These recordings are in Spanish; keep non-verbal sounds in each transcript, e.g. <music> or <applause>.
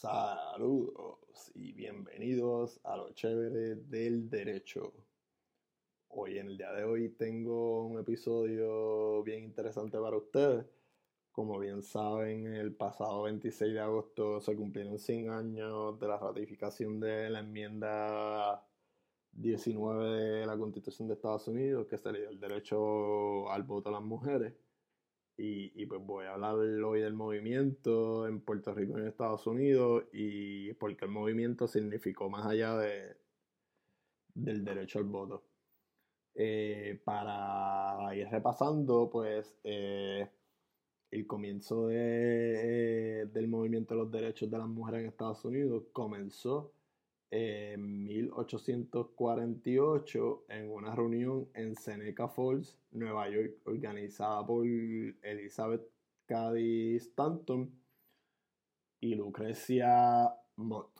Saludos y bienvenidos a lo chévere del derecho. Hoy en el día de hoy tengo un episodio bien interesante para ustedes. Como bien saben, el pasado 26 de agosto se cumplieron 100 años de la ratificación de la enmienda 19 de la Constitución de Estados Unidos, que se el derecho al voto a las mujeres. Y, pues voy a hablar hoy del movimiento en Puerto Rico y en Estados Unidos y porque el movimiento significó más allá de, del derecho al voto. Eh, para ir repasando, pues eh, el comienzo de, eh, del movimiento de los derechos de las mujeres en Estados Unidos comenzó en 1848 en una reunión en Seneca Falls, Nueva York, organizada por Elizabeth Cady Stanton y Lucrecia Mott.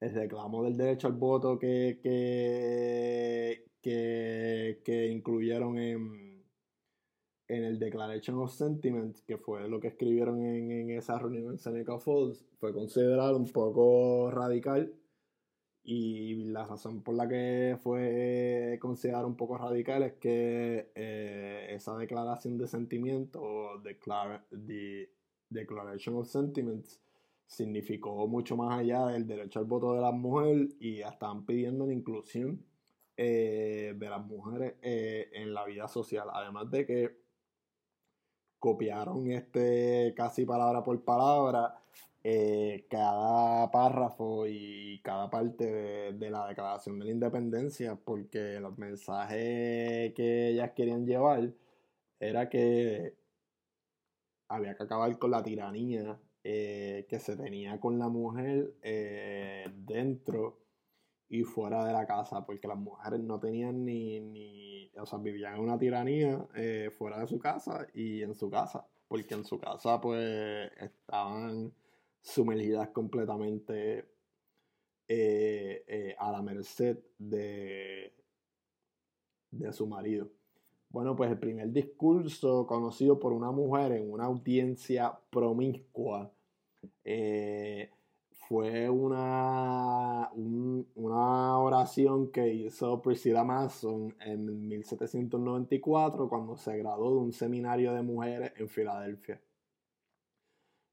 El reclamo del derecho al voto que, que, que, incluyeron en, en el Declaration of Sentiments, que fue lo que escribieron en esa reunión en Seneca Falls, fue considerado un poco radical y la razón por la que fue considerado un poco radical es que eh, esa declaración de sentimiento, Declaration of Sentiments, significó mucho más allá del derecho al voto de las mujeres y estaban pidiendo la inclusión eh, de las mujeres eh, en la vida social. Además de que copiaron este casi palabra por palabra eh, cada párrafo y cada parte de, la Declaración de la Independencia, porque los mensajes que ellas querían llevar era que había que acabar con la tiranía eh, que se tenía con la mujer eh, dentro y fuera de la casa, porque las mujeres no tenían ni, ni o sea, vivían una tiranía fuera de su casa y en su casa, porque en su casa pues estaban sumergidas completamente eh, eh, a la merced de, de su marido. Bueno, pues el primer discurso conocido por una mujer en una audiencia promiscua eh, fue una, una oración que hizo Priscilla Mason en 1794 cuando se graduó de un seminario de mujeres en Filadelfia.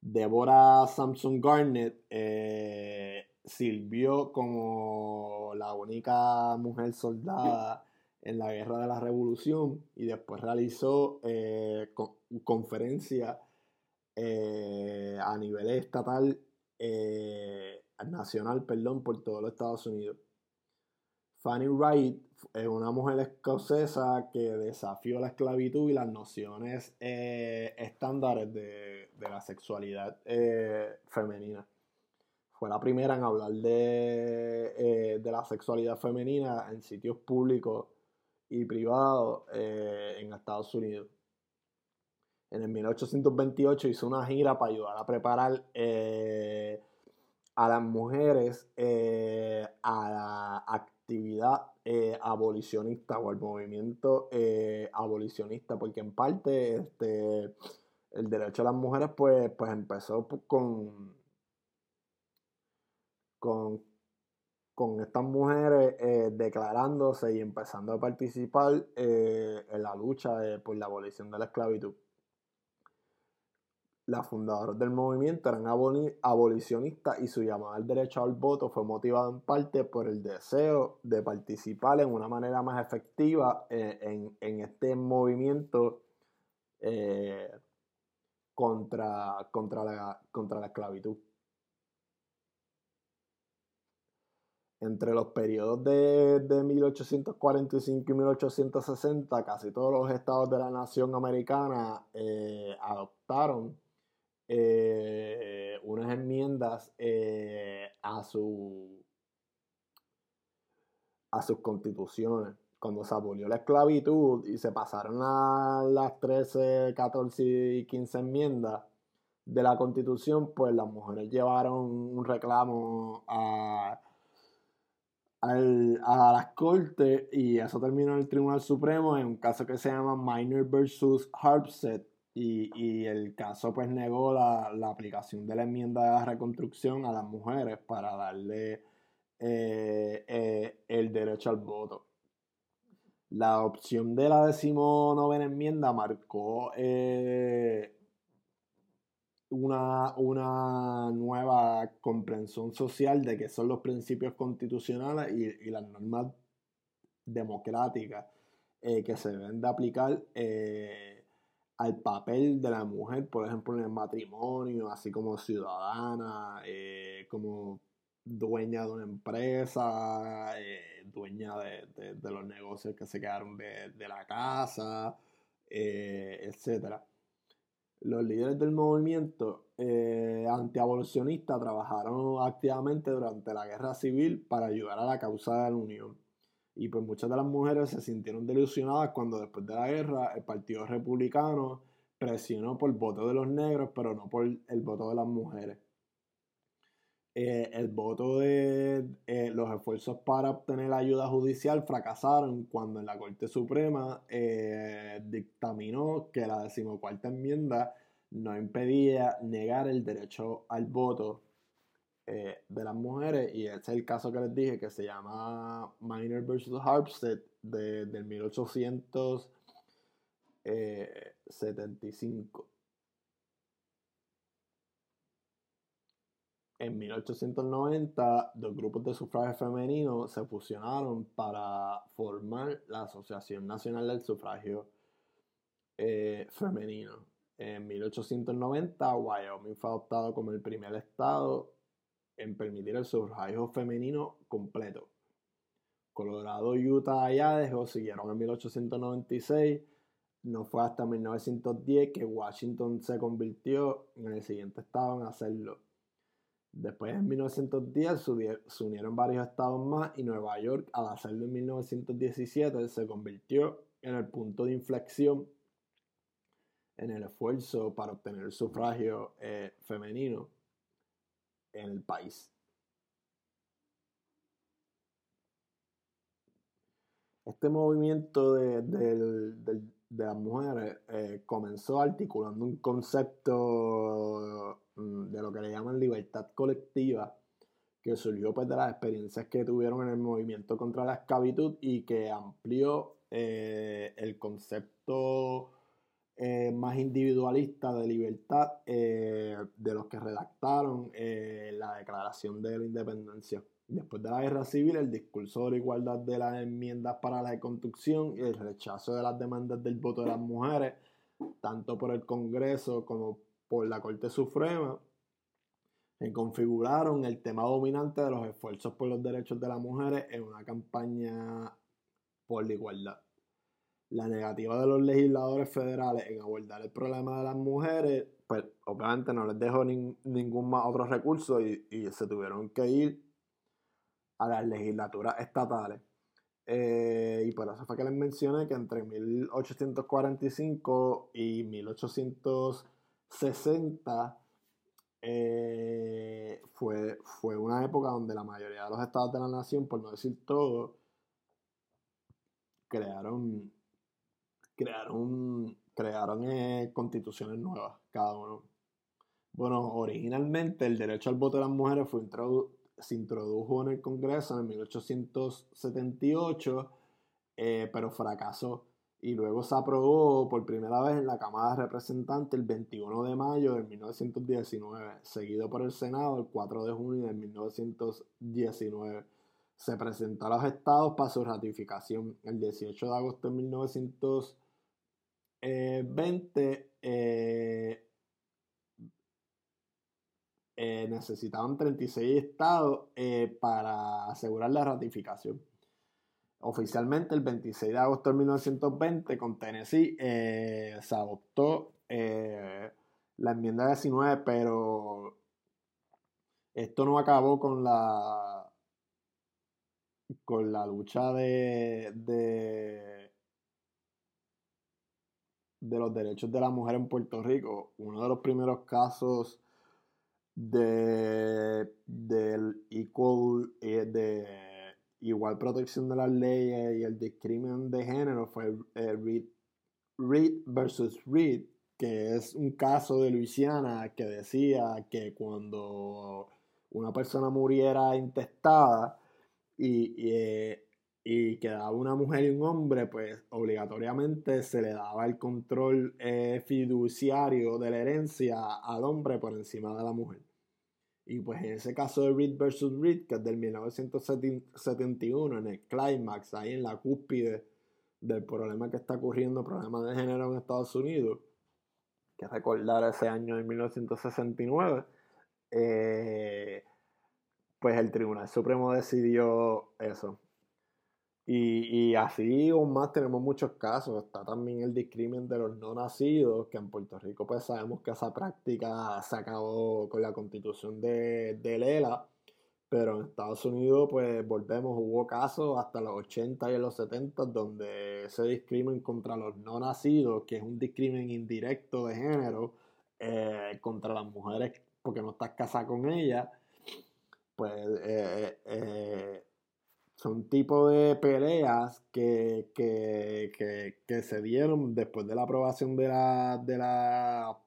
Deborah Samson Garnett eh, sirvió como la única mujer soldada en la guerra de la revolución y después realizó eh, conferencias eh, a nivel estatal, nacional, perdón, por todos los Estados Unidos. Fanny Wright es una mujer escocesa que desafió la esclavitud y las nociones eh, estándares de, la sexualidad eh, femenina. Fue la primera en hablar de, eh, de, la sexualidad femenina en sitios públicos y privados en Estados Unidos. En el 1828 hizo una gira para ayudar a preparar a las mujeres a la actividad eh, abolicionista o el movimiento eh, abolicionista, porque en parte este, el derecho a las mujeres pues, pues empezó con, con, con estas mujeres eh, declarándose y empezando a participar en la lucha por la abolición de la esclavitud las fundadoras del movimiento eran abolicionistas y su llamada al derecho al voto fue motivada en parte por el deseo de participar en una manera más efectiva eh, en, este movimiento eh, contra, contra, la, contra la esclavitud. Entre los periodos de, de, 1845 y 1860, casi todos los estados de la nación americana eh, adoptaron eh, unas enmiendas eh, a su a sus constituciones. Cuando se abolió la esclavitud y se pasaron a las 13, 14 y 15 enmiendas de la constitución, pues las mujeres llevaron un reclamo a, a las cortes y eso terminó en el Tribunal Supremo en un caso que se llama Minor versus Harpset y, el caso pues negó la, aplicación de la enmienda de reconstrucción a las mujeres para darle eh, eh, el derecho al voto. La opción de la decimonovena enmienda marcó eh, una, una, nueva comprensión social de que son los principios constitucionales y, las normas democráticas que se deben de aplicar al papel de la mujer, por ejemplo, en el matrimonio, así como ciudadana, eh, como dueña de una empresa, eh, dueña de, los negocios que se quedaron de, la casa, eh, etc. Los líderes del movimiento antiabolicionista trabajaron activamente durante la guerra civil para ayudar a la causa de la unión. Y pues muchas de las mujeres se sintieron delusionadas cuando después de la guerra el Partido Republicano presionó por el voto de los negros, pero no por el voto de las mujeres. Eh, el voto de eh, los esfuerzos para obtener ayuda judicial fracasaron cuando en la Corte Suprema eh, dictaminó que la decimocuarta enmienda no impedía negar el derecho al voto eh, de las mujeres y ese es el caso que les dije que se llama Minor vs. Harpstead de, del 1875. En 1890, dos grupos de sufragio femenino se fusionaron para formar la Asociación Nacional del Sufragio eh, Femenino. En 1890, Wyoming fue adoptado como el primer estado en permitir el sufragio femenino completo. Colorado, Utah y Idaho siguieron en 1896. No fue hasta 1910 que Washington se convirtió en el siguiente estado en hacerlo. Después en 1910 se unieron varios estados más y Nueva York al hacerlo en 1917 se convirtió en el punto de inflexión en el esfuerzo para obtener el sufragio eh, femenino en el país. Este movimiento de, las mujeres eh, comenzó articulando un concepto mm, de lo que le llaman libertad colectiva, que surgió pues, de las experiencias que tuvieron en el movimiento contra la esclavitud y que amplió eh, el concepto eh, más individualista de libertad eh, de los que redactaron eh, la Declaración de la Independencia. Después de la Guerra Civil, el discurso de la igualdad de las enmiendas para la reconstrucción y el rechazo de las demandas del voto de las mujeres, tanto por el Congreso como por la Corte Suprema, configuraron el tema dominante de los esfuerzos por los derechos de las mujeres en una campaña por la igualdad la negativa de los legisladores federales en abordar el problema de las mujeres, pues obviamente no les dejó ningún más otro recurso y, se tuvieron que ir a las legislaturas estatales. Eh, y por eso fue que les mencioné que entre 1845 y 1860 eh, fue, fue una época donde la mayoría de los estados de la nación, por no decir todo, crearon crearon, crearon eh, constituciones nuevas, cada uno. Bueno, originalmente el derecho al voto de las mujeres fue se introdujo en el Congreso en 1878, eh, pero fracasó. Y luego se aprobó por primera vez en la Cámara de Representantes el 21 de mayo de 1919, seguido por el Senado el 4 de junio de 1919. Se presentó a los estados para su ratificación el 18 de agosto de 1919 20 eh, eh, eh, necesitaban 36 estados para asegurar la ratificación. Oficialmente, el 26 de agosto de 1920, con Tennessee, se adoptó la enmienda 19, pero esto no acabó con la con la lucha de de los derechos de la mujer en Puerto Rico, uno de los primeros casos de, del equal, eh, de igual protección de las leyes y el discrimen de género fue eh, Reed, versus Reed, que es un caso de Luisiana que decía que cuando una persona muriera intestada y, y, y, quedaba una mujer y un hombre, pues obligatoriamente se le daba el control eh, fiduciario de la herencia al hombre por encima de la mujer. Y pues en ese caso de Reed versus Reed, que es del 1971, en el clímax, ahí en la cúspide del problema que está ocurriendo, problema de género en Estados Unidos, que recordar ese año de 1969, eh, pues el Tribunal Supremo decidió eso. Y, así o más tenemos muchos casos. Está también el discrimen de los no nacidos, que en Puerto Rico pues sabemos que esa práctica se acabó con la constitución de, de Lela, pero en Estados Unidos pues volvemos, hubo casos hasta los 80 y los 70 donde ese discrimen contra los no nacidos, que es un discrimen indirecto de género eh, contra las mujeres porque no estás casada con ellas, pues eh, eh, son tipo de peleas que, se dieron después de la aprobación de la de la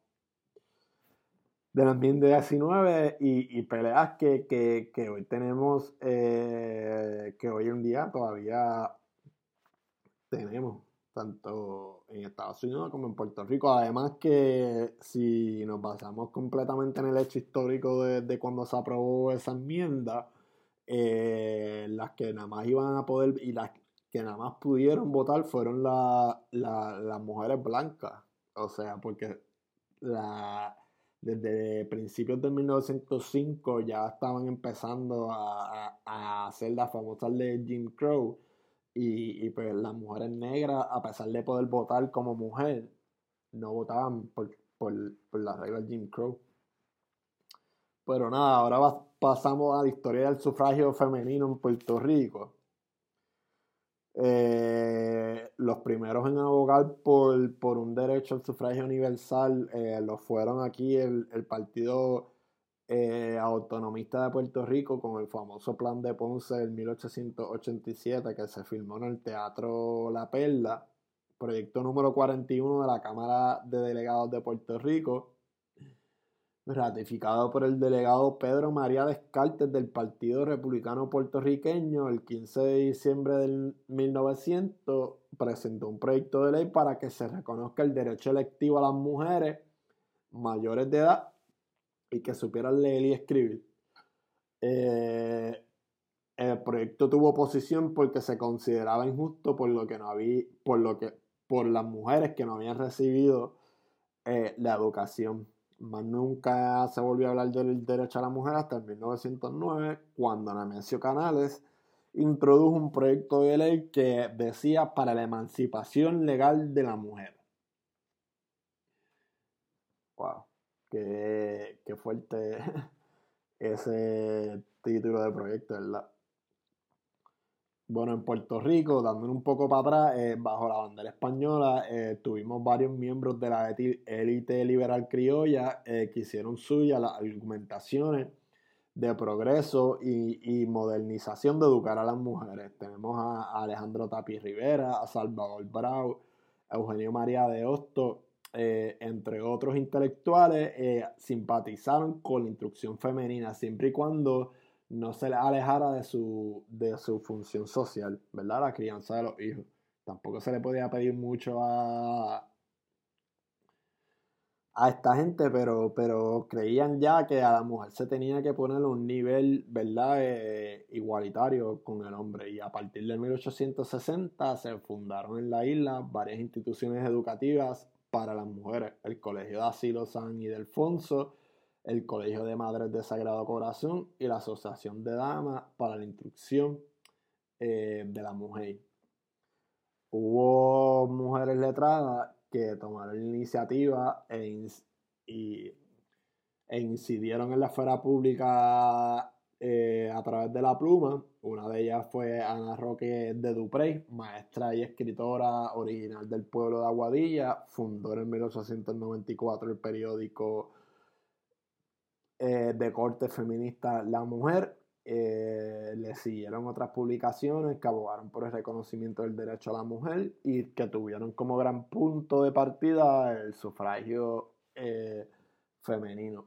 de la enmienda 19 y, y peleas que, hoy tenemos eh, que hoy en día todavía tenemos tanto en Estados Unidos como en Puerto Rico. Además que si nos basamos completamente en el hecho histórico de, de cuando se aprobó esa enmienda, eh, las que nada más iban a poder y las que nada más pudieron votar fueron las mujeres blancas. O sea, porque la, desde principios de 1905 ya estaban empezando a, hacer la famosa ley de Jim Crow. Y, pues las mujeres negras, a pesar de poder votar como mujer, no votaban por, por, por la regla de Jim Crow. Pero nada, ahora pasamos a la historia del sufragio femenino en Puerto Rico. Eh, los primeros en abogar por, un derecho al sufragio universal eh, lo fueron aquí el, Partido eh, Autonomista de Puerto Rico con el famoso Plan de Ponce del 1887 que se filmó en el Teatro La Perla, proyecto número 41 de la Cámara de Delegados de Puerto Rico ratificado por el delegado Pedro María Descartes del Partido Republicano Puertorriqueño el 15 de diciembre del 1900, presentó un proyecto de ley para que se reconozca el derecho electivo a las mujeres mayores de edad y que supieran leer y escribir. Eh, el proyecto tuvo oposición porque se consideraba injusto por lo que no había, por lo que, por las mujeres que no habían recibido eh, la educación más nunca se volvió a hablar del derecho a la mujer hasta el 1909, cuando Nemesio Canales introdujo un proyecto de ley que decía para la emancipación legal de la mujer. Wow, qué, qué fuerte <laughs> ese título de proyecto, ¿verdad? Bueno, en Puerto Rico, dándole un poco para atrás, eh, bajo la bandera española, eh, tuvimos varios miembros de la élite liberal criolla eh, que hicieron suya las argumentaciones de progreso y, modernización de educar a las mujeres. Tenemos a, Alejandro Tapi Rivera, a Salvador Brau, a Eugenio María de Hosto, entre otros intelectuales, simpatizaron con la instrucción femenina, siempre y cuando no se le alejara de su, de su función social, ¿verdad? La crianza de los hijos. Tampoco se le podía pedir mucho a, a esta gente, pero, pero creían ya que a la mujer se tenía que poner un nivel, ¿verdad?, eh, igualitario con el hombre. Y a partir de 1860 se fundaron en la isla varias instituciones educativas para las mujeres. El Colegio de Asilo San Ildefonso, el Colegio de Madres de Sagrado Corazón y la Asociación de Damas para la Instrucción eh, de la Mujer. Hubo mujeres letradas que tomaron la iniciativa e, e incidieron en la esfera pública eh, a través de la pluma. Una de ellas fue Ana Roque de Duprey, maestra y escritora original del pueblo de Aguadilla. Fundó en 1894 el periódico eh, de corte feminista La Mujer Eh, le siguieron otras publicaciones que abogaron por el reconocimiento del derecho a la mujer y que tuvieron como gran punto de partida el sufragio eh, femenino.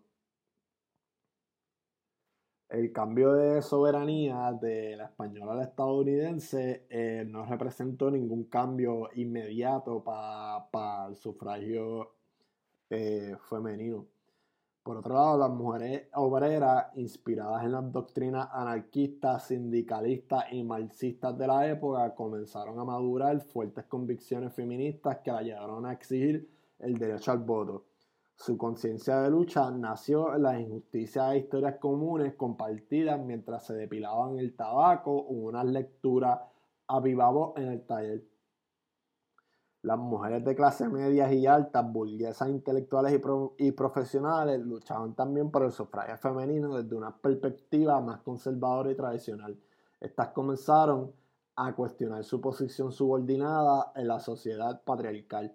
El cambio de soberanía de la española a la estadounidense eh, no representó ningún cambio inmediato para el sufragio femenino. Por otro lado, las mujeres obreras, inspiradas en las doctrinas anarquistas, sindicalistas y marxistas de la época, comenzaron a madurar fuertes convicciones feministas que la llevaron a exigir el derecho al voto. Su conciencia de lucha nació en las injusticias e historias comunes compartidas mientras se depilaban el tabaco o unas lecturas a en el taller las mujeres de clase media y altas, burguesas intelectuales y, profesionales luchaban también por el sufragio femenino desde una perspectiva más conservadora y tradicional. Estas comenzaron a cuestionar su posición subordinada en la sociedad patriarcal.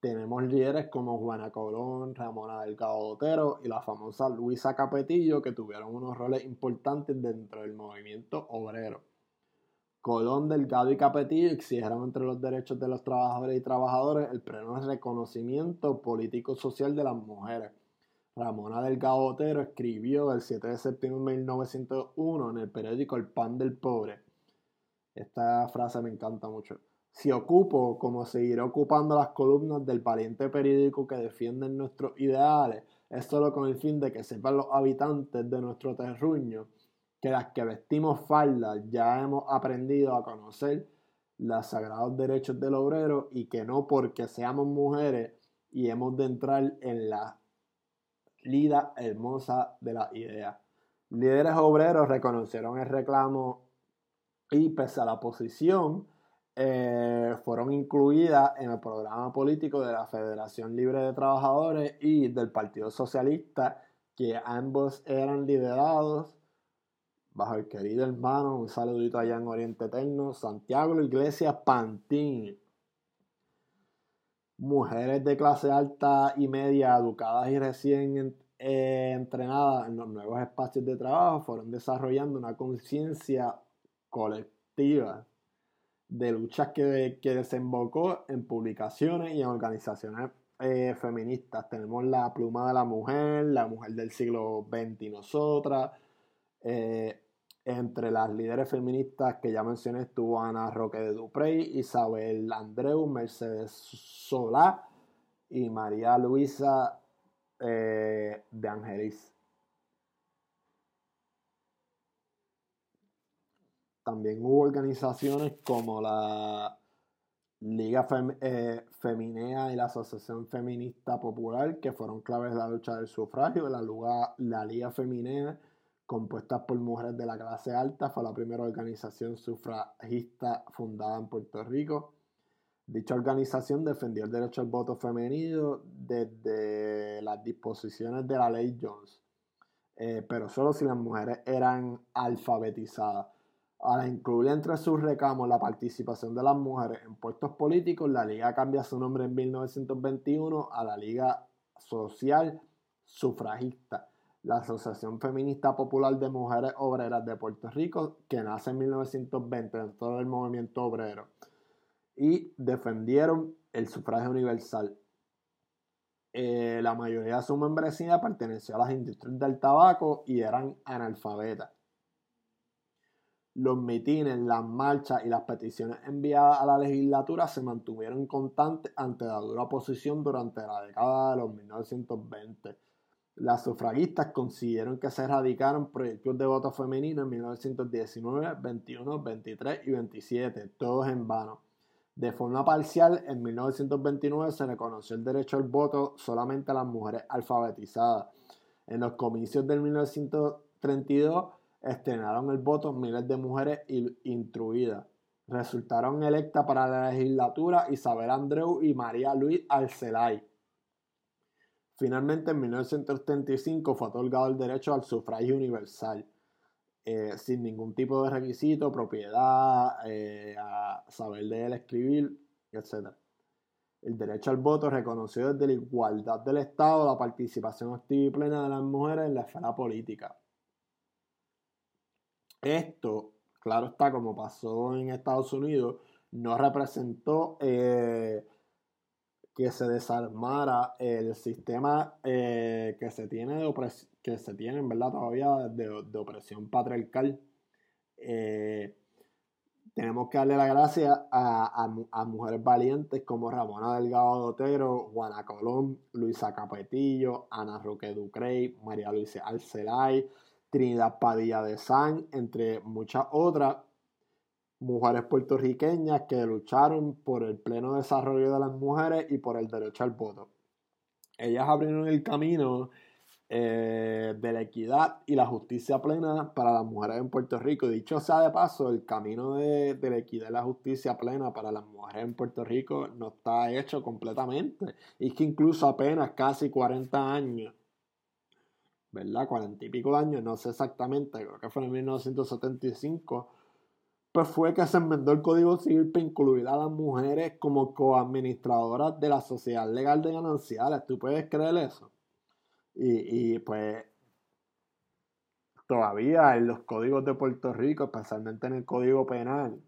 Tenemos líderes como Juana Colón, Ramona Delgado Otero y la famosa Luisa Capetillo que tuvieron unos roles importantes dentro del movimiento obrero. Colón, Delgado y Capetillo exigieron entre los derechos de los trabajadores y trabajadoras el pleno reconocimiento político-social de las mujeres. Ramona Delgado Otero escribió el 7 de septiembre de 1901 en el periódico El Pan del Pobre. Esta frase me encanta mucho. Si ocupo, como seguiré ocupando las columnas del valiente periódico que defienden nuestros ideales, es solo con el fin de que sepan los habitantes de nuestro terruño que las que vestimos faldas ya hemos aprendido a conocer los sagrados derechos del obrero y que no porque seamos mujeres y hemos de entrar en la lida hermosa de la idea. Líderes obreros reconocieron el reclamo y pese a la posición eh, fueron incluidas en el programa político de la Federación Libre de Trabajadores y del Partido Socialista, que ambos eran liderados bajo el querido hermano, un saludito allá en Oriente Eterno, Santiago Iglesias Pantín. Mujeres de clase alta y media, educadas y recién eh, entrenadas en los nuevos espacios de trabajo, fueron desarrollando una conciencia colectiva de luchas que, que, desembocó en publicaciones y en organizaciones eh, feministas. Tenemos la pluma de la mujer, la mujer del siglo XX y nosotras, eh, entre las líderes feministas que ya mencioné estuvo Ana Roque de Duprey, Isabel Andreu, Mercedes Solá y María Luisa eh, de Angelis. También hubo organizaciones como la Liga eh, Feminea y la Asociación Feminista Popular, que fueron claves de la lucha del sufragio. La, la Liga Feminea compuesta por mujeres de la clase alta, fue la primera organización sufragista fundada en Puerto Rico. Dicha organización defendió el derecho al voto femenino desde las disposiciones de la ley Jones, eh, pero solo si las mujeres eran alfabetizadas. Al incluir entre sus recamos la participación de las mujeres en puestos políticos, la liga cambia su nombre en 1921 a la Liga Social Sufragista la Asociación Feminista Popular de Mujeres Obreras de Puerto Rico, que nace en 1920 dentro del movimiento obrero, y defendieron el sufragio universal. Eh, la mayoría de su membresía perteneció a las industrias del tabaco y eran analfabetas. Los mitines, las marchas y las peticiones enviadas a la legislatura se mantuvieron constantes ante la dura oposición durante la década de los 1920 las sufragistas consiguieron que se erradicaran proyectos de voto femenino en 1919, 21, 23 y 27, todos en vano. De forma parcial, en 1929 se reconoció el derecho al voto solamente a las mujeres alfabetizadas. En los comicios del 1932 estrenaron el voto miles de mujeres instruidas. Resultaron electas para la legislatura Isabel Andreu y María Luis Arcelay. Finalmente, en 1935 fue otorgado el derecho al sufragio universal, eh, sin ningún tipo de requisito, propiedad, eh, a saber leer, escribir, etc. El derecho al voto reconoció desde la igualdad del Estado la participación activa y plena de las mujeres en la esfera política. esto, claro está, como pasó en Estados Unidos, no representó eh, que se desarmara el sistema eh, que se tiene de que se tiene, verdad, todavía de, opresión patriarcal. Eh, tenemos que darle la gracia a, mujeres valientes como Ramona Delgado Dotero, Juana Colón, Luisa Capetillo, Ana Roque Ducrey, María Luisa Arcelay, Trinidad Padilla de San, entre muchas otras mujeres puertorriqueñas que lucharon por el pleno desarrollo de las mujeres y por el derecho al voto. Ellas abrieron el camino eh, de la equidad y la justicia plena para las mujeres en Puerto Rico. Dicho sea de paso, el camino de, la equidad y la justicia plena para las mujeres en Puerto Rico no está hecho completamente. Y es que incluso apenas casi 40 años, ¿verdad? 40 y pico años, no sé exactamente, creo que fue en 1975 pues fue que se enmendó el Código Civil para incluir a las mujeres como coadministradoras de la sociedad legal de gananciales. ¿Tú puedes creer eso? Y, pues todavía en los códigos de Puerto Rico, especialmente en el Código Penal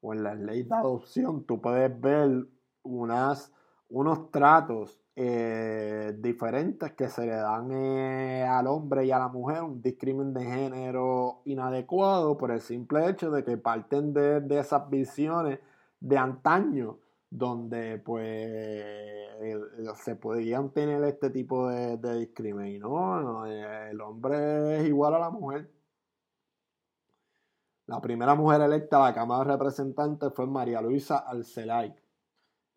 o en la ley de adopción, tú puedes ver unas, unos tratos eh, diferentes que se le dan eh, al hombre y a la mujer, un discrimen de género inadecuado por el simple hecho de que parten de, esas visiones de antaño donde pues se podían tener este tipo de, de discrimen. No, el hombre es igual a la mujer. La primera mujer electa a la Cámara de Representantes fue María Luisa Alcelay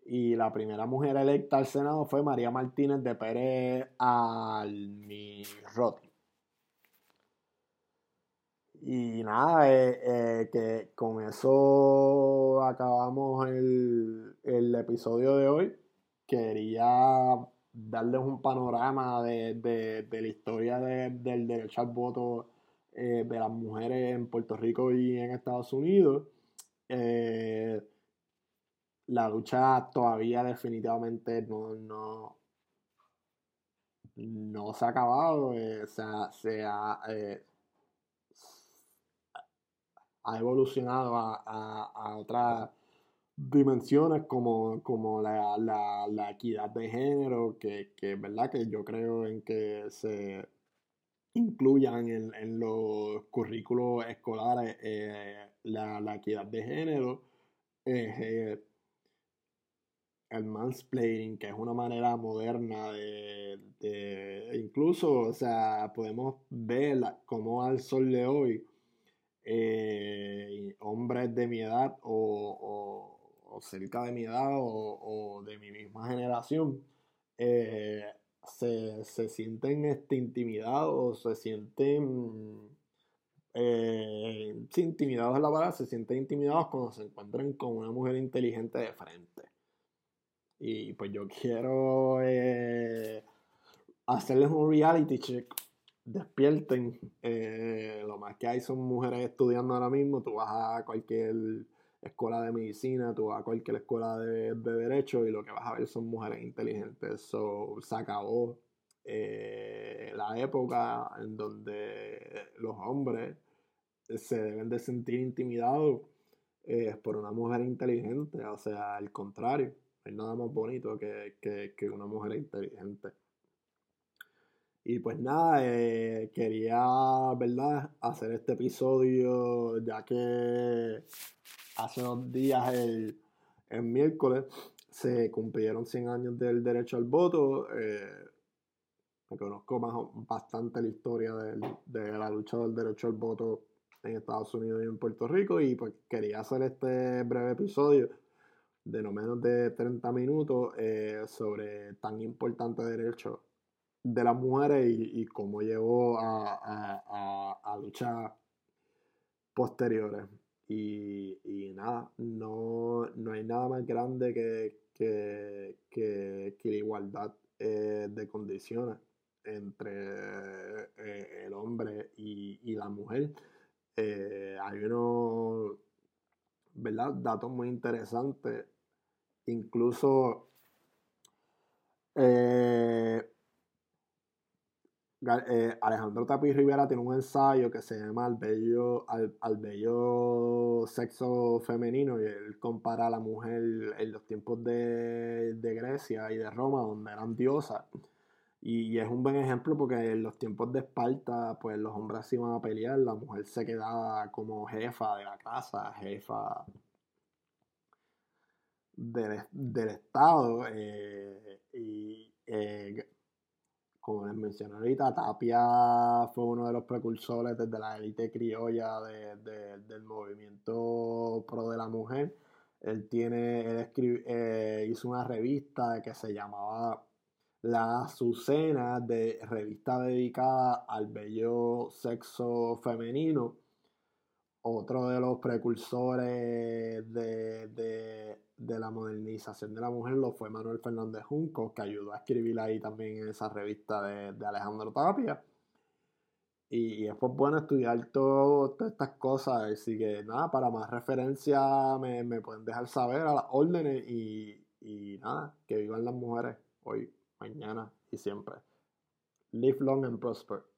y la primera mujer electa al Senado fue María Martínez de Pérez Almiroti. Y nada, eh, eh, que con eso acabamos el, episodio de hoy. Quería darles un panorama de, la historia del derecho al voto eh, de las mujeres en Puerto Rico y en Estados Unidos la lucha todavía definitivamente no, no, no se ha acabado, eh, se, ha, eh, ha, evolucionado a, otras dimensiones como, como la, equidad de género, que, que verdad que yo creo en que se incluyan en, los currículos escolares eh, la, equidad de género el mansplaining, que es una manera moderna de, incluso, o sea, podemos ver cómo al sol de hoy eh, hombres de mi edad o, cerca de mi edad o, de mi misma generación eh, se, sienten este, intimidados, se sienten eh, intimidados en la palabra, se sienten intimidados cuando se encuentran con una mujer inteligente de frente. Y pues yo quiero eh, hacerles un reality check. Despierten. Eh, lo más que hay son mujeres estudiando ahora mismo. Tú vas a cualquier escuela de medicina, tú vas a cualquier escuela de, derecho y lo que vas a ver son mujeres inteligentes. So, se acabó eh, la época en donde los hombres se deben de sentir intimidados por una mujer inteligente. O sea, al contrario hay nada más bonito que, una mujer inteligente. Y pues nada, eh, quería, ¿verdad?, hacer este episodio ya que hace dos días, el, miércoles, se cumplieron 100 años del derecho al voto. Eh, me conozco bastante la historia de, de la lucha del derecho al voto en Estados Unidos y en Puerto Rico y pues quería hacer este breve episodio de no menos de 30 minutos eh, sobre tan importante derecho de las mujeres y, cómo llegó a, a, luchas posteriores. Y, nada, no, hay nada más grande que, que, la igualdad eh, de condiciones entre eh, el hombre y, la mujer. hay unos ¿verdad? datos muy interesantes Incluso eh, eh, Alejandro Tapi Rivera tiene un ensayo que se llama Al bello, al, bello sexo femenino y él compara a la mujer en los tiempos de, de Grecia y de Roma, donde eran diosas. Y, es un buen ejemplo porque en los tiempos de Esparta, pues los hombres iban a pelear, la mujer se quedaba como jefa de la casa, jefa del, Estado. Eh, y eh, como les mencioné ahorita, Tapia fue uno de los precursores desde la élite criolla del movimiento pro de la mujer. Él tiene, él eh, hizo una revista que se llamaba la Azucena, de revista dedicada al bello sexo femenino. Otro de los precursores de, la modernización de la mujer lo fue Manuel Fernández Junco, que ayudó a escribir ahí también en esa revista de, Alejandro Tapia. Y, es pues bueno estudiar todas estas cosas. Así que nada, para más referencia me, pueden dejar saber a las órdenes y, y nada, que vivan las mujeres hoy mañana y siempre. Live long and prosper.